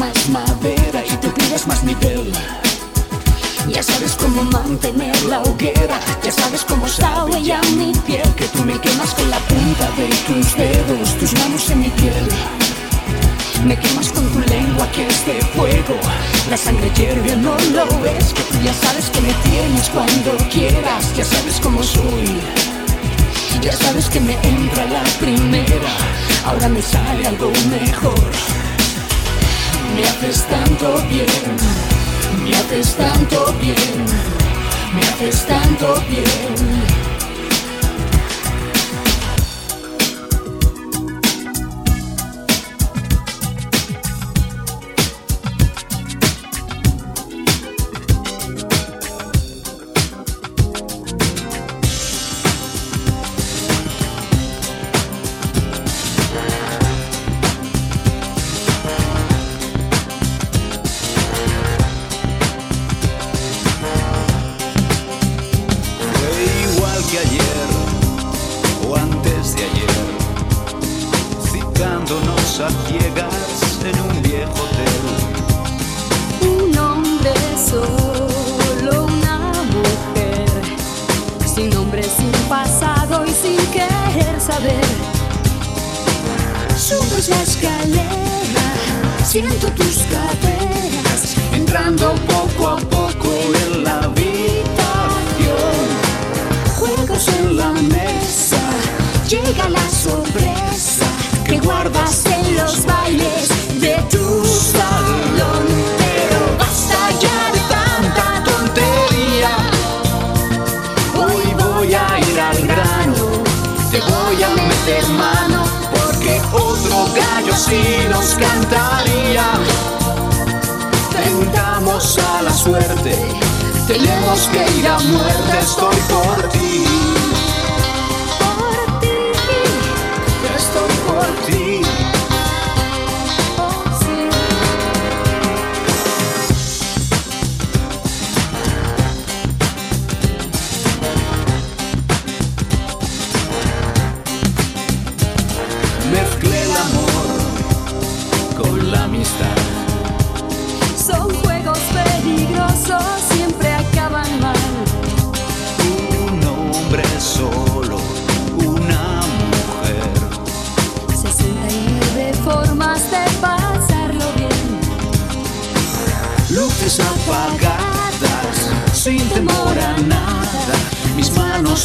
más madera y tú pides más nivel. Ya sabes cómo mantener la hoguera, ya sabes cómo sabe ya mi piel, que tú me quemas con la punta de tus dedos, tus manos en mi piel. Me quemas con tu lengua que es de fuego La sangre hierve, no lo ves Que tú ya sabes que me tienes cuando quieras Ya sabes cómo soy Ya sabes que me entra la primera Ahora me sale algo mejor me haces tanto bien, me haces tanto bien, me haces tanto bien.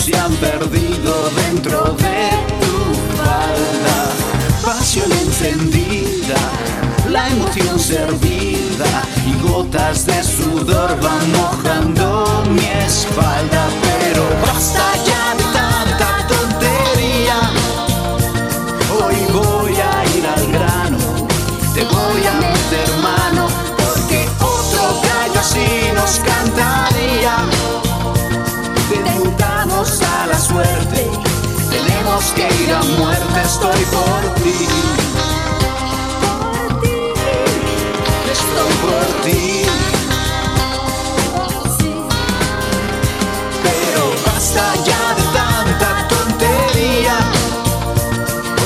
se han perdido dentro de tu falda. Pasión encendida, la emoción servida y gotas de sudor van mojando mi espalda, pero basta. que ir a muerte estoy por ti. Estoy por ti. Pero basta ya de tanta tontería.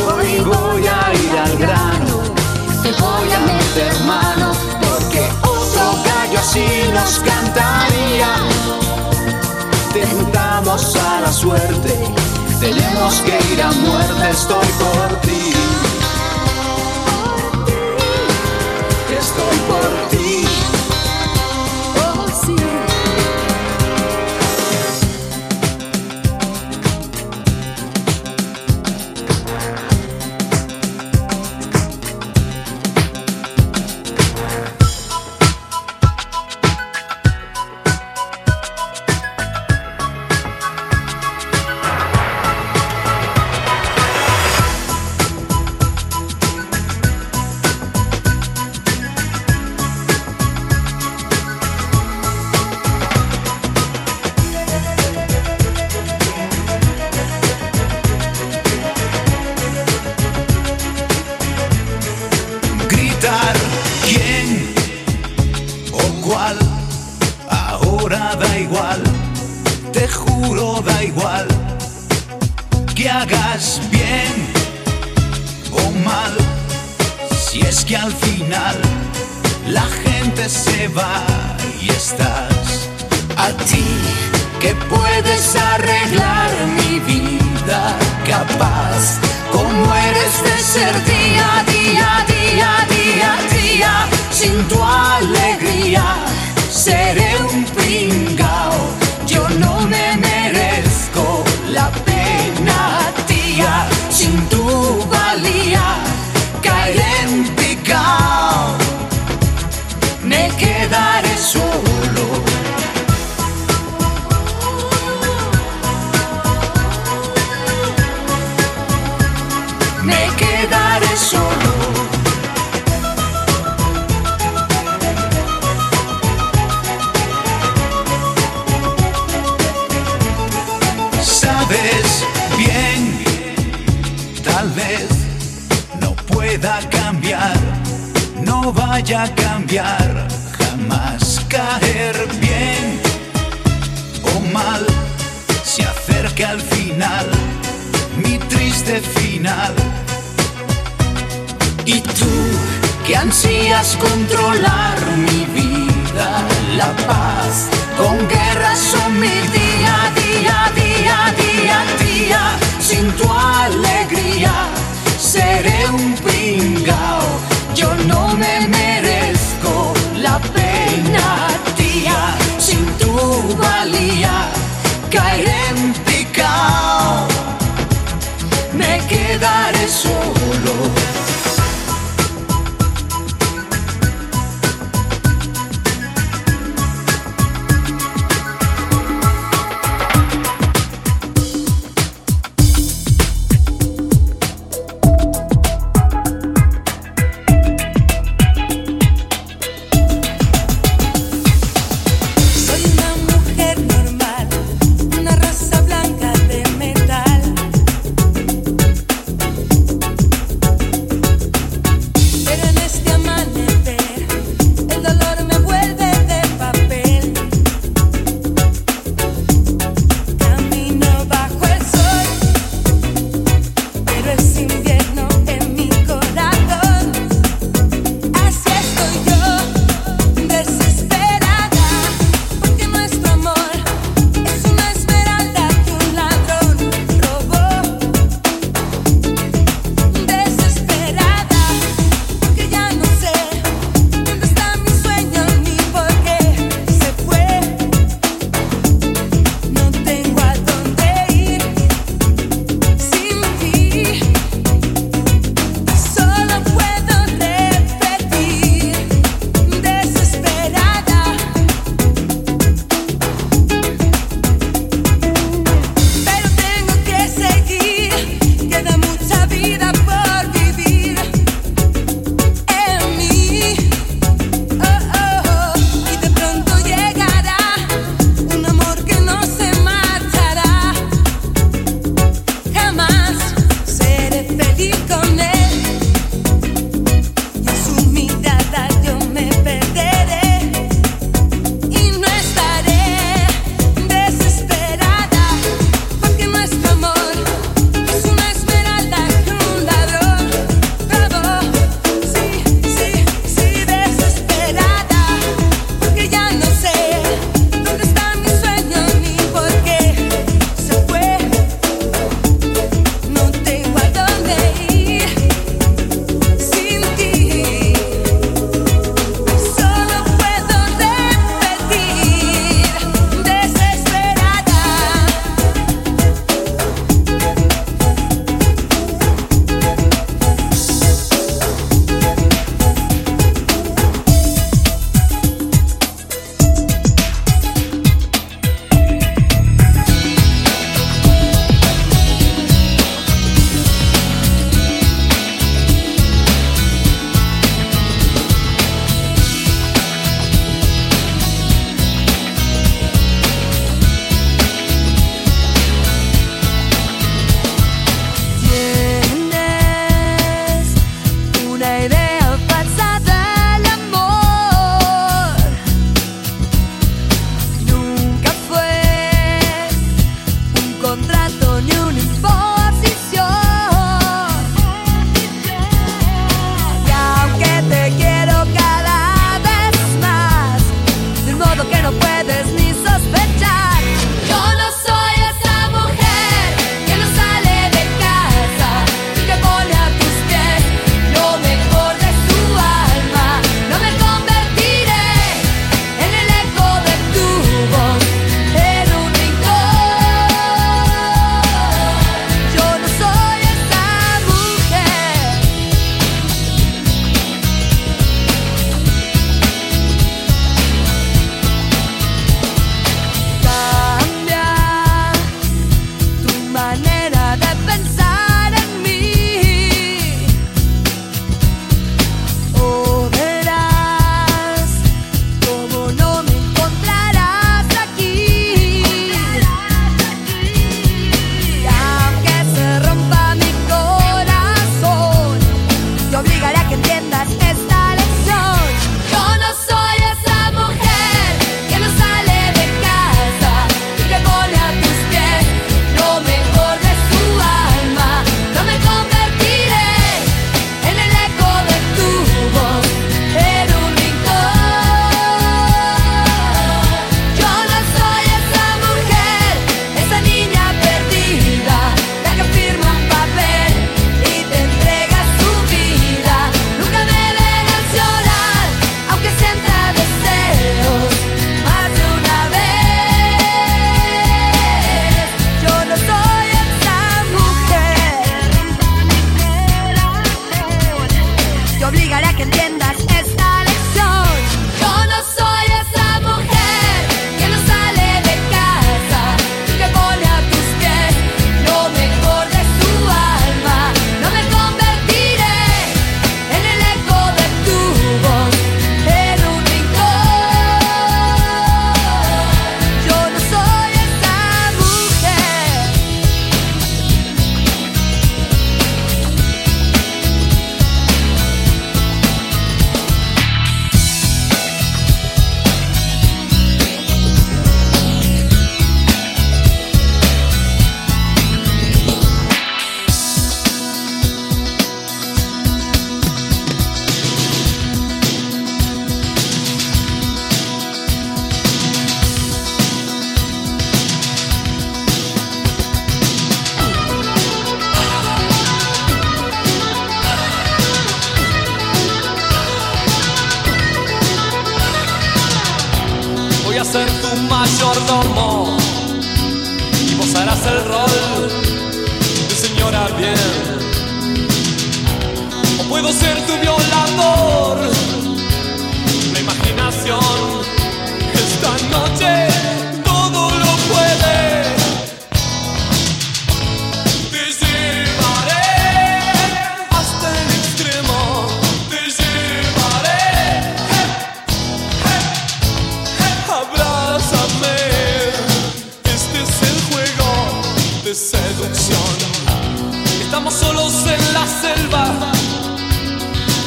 Hoy voy a ir al grano. Te voy a meter mano. Porque otro gallo así nos cantaría. Tentamos a la suerte tenemos que ir a muerte, estoy por ti.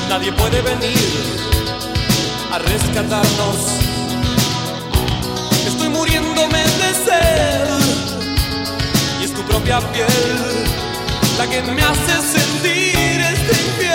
Nadie puede venir a rescatarnos. Estoy muriéndome de sed y es tu propia piel la que me hace sentir este infierno.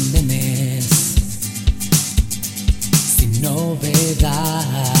Fin sin novedad.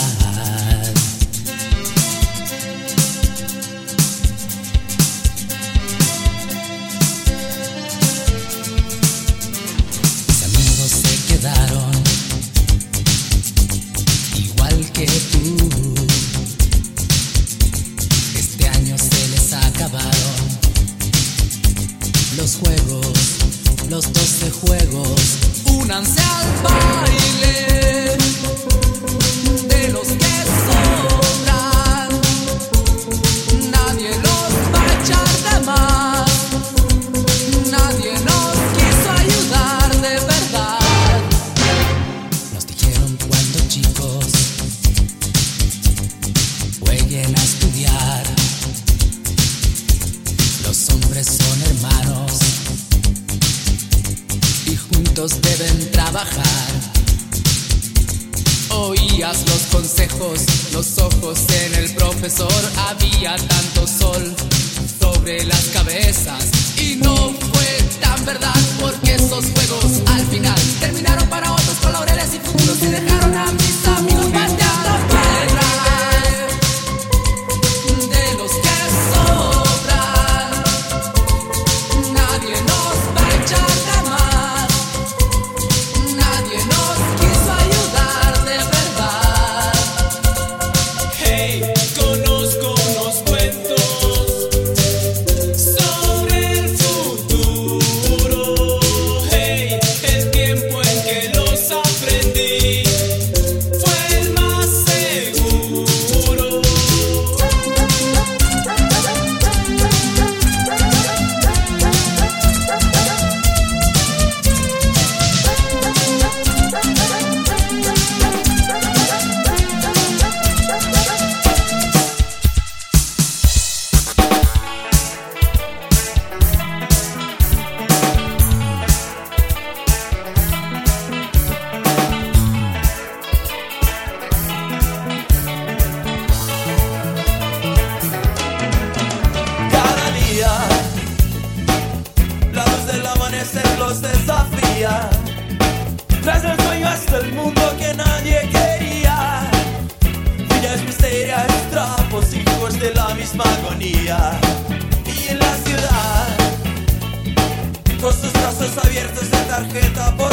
tarjeta por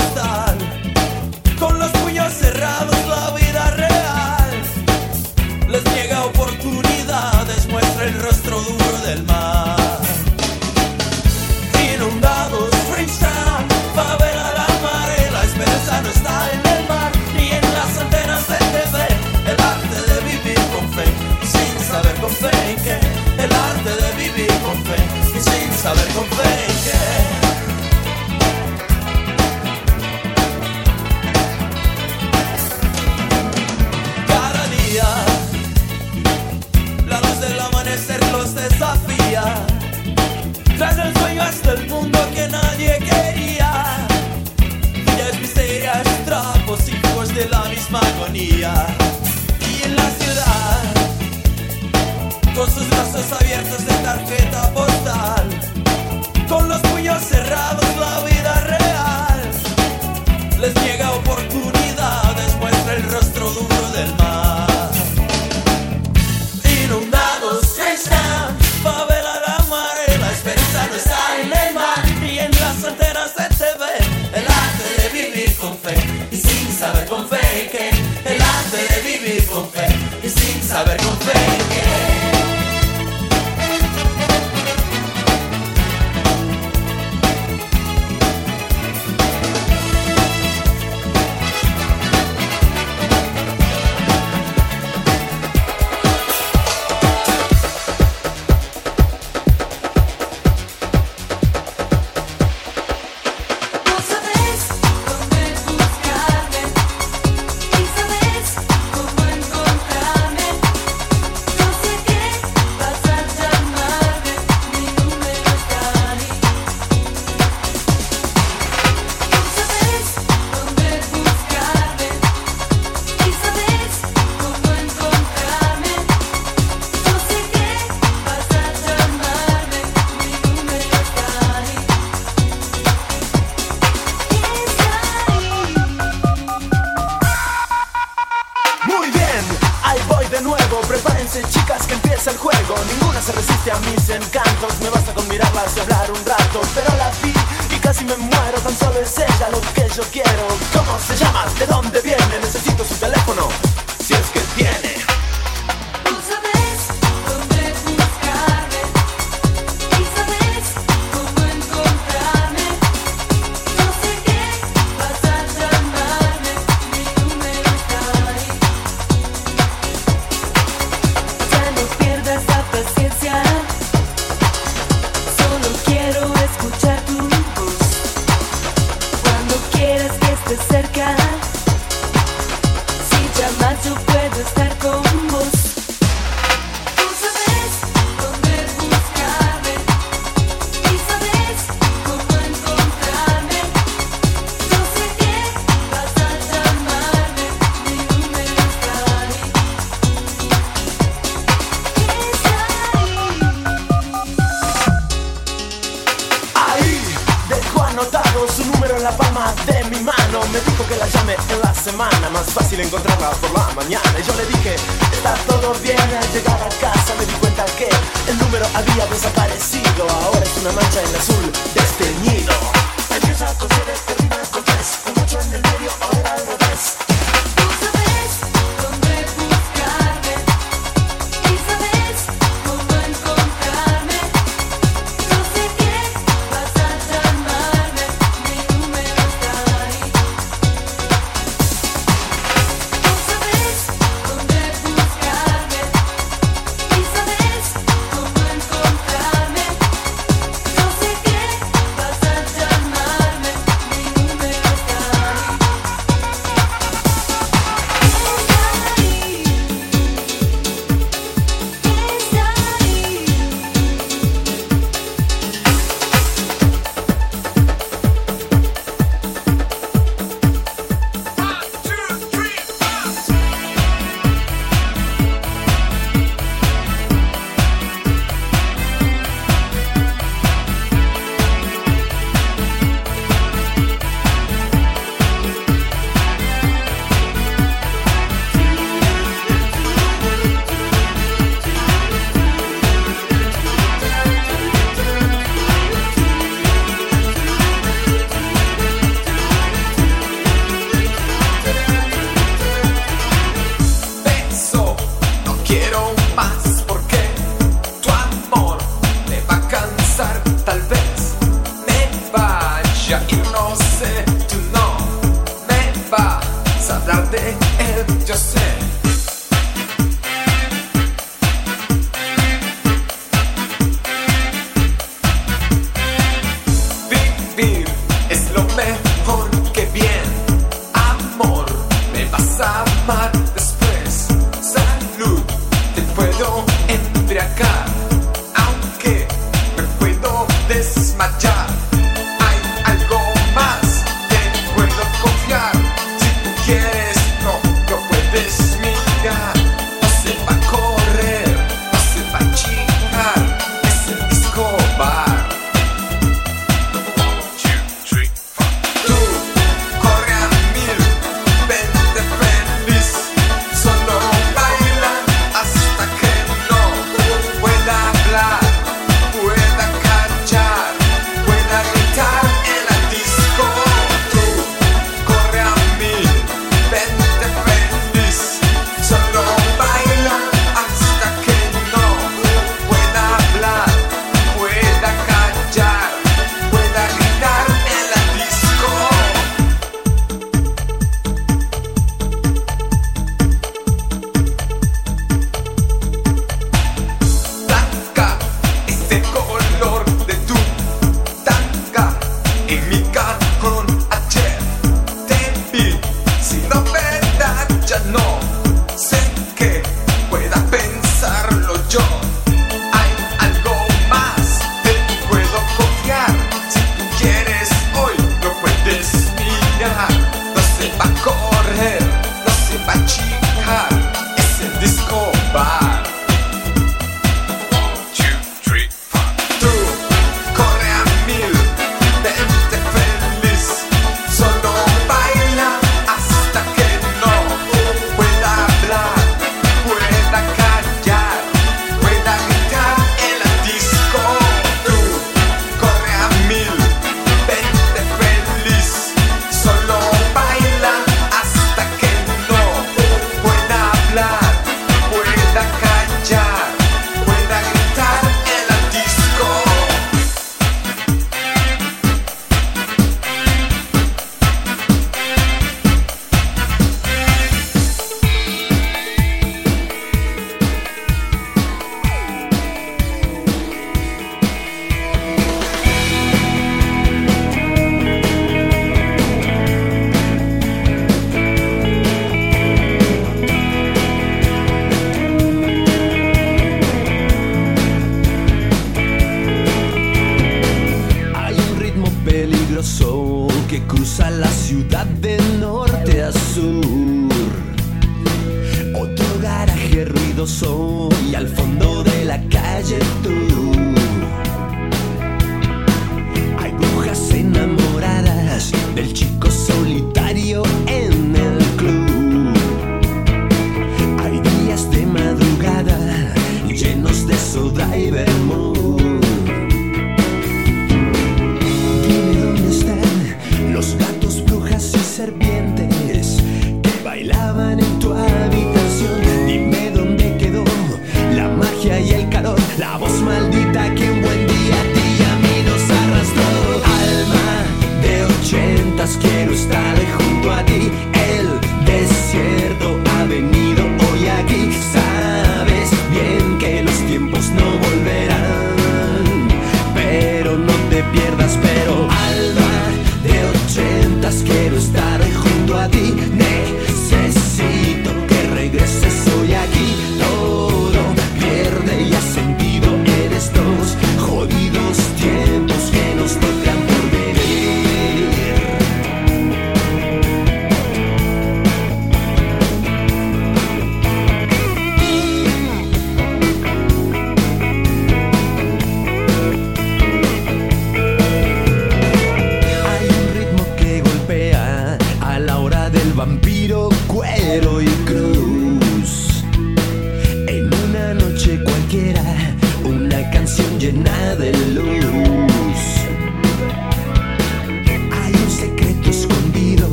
baby, eh, just say.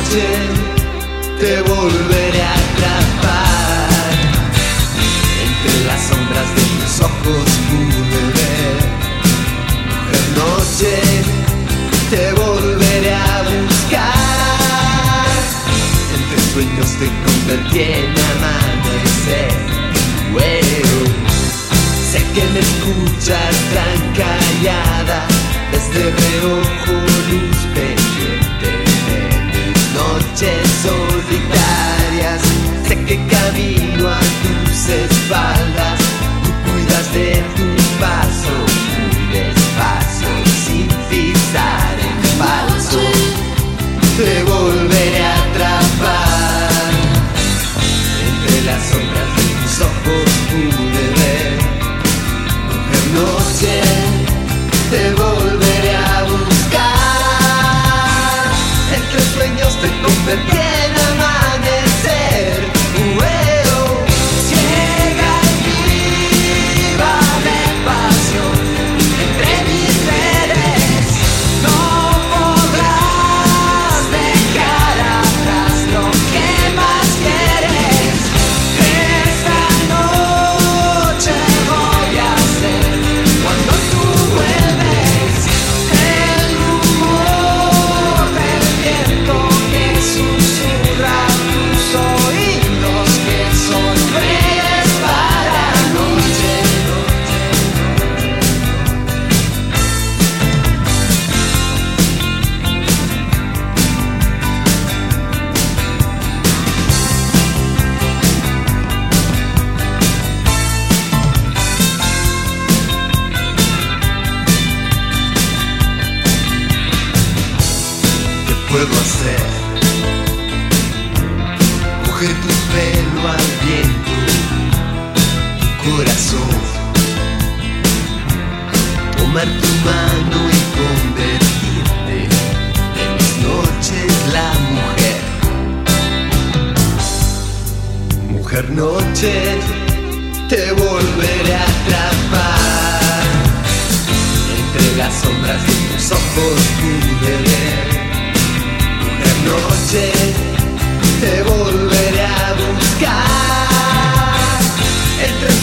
noche te volveré a atrapar. Entre las sombras de tus ojos pude ver. Mujer noche te volveré a buscar. Entre sueños te convertí en amanecer. Well, sé que me escuchas tan callada. Desde reojo luz noches solitarias. Sé que camino a tus espaldas, tú cuidas de mí.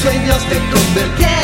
sueños te convertí.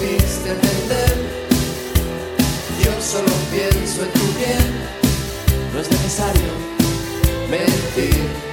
supiste entender. Yo solo pienso en tu bien, no es necesario mentir.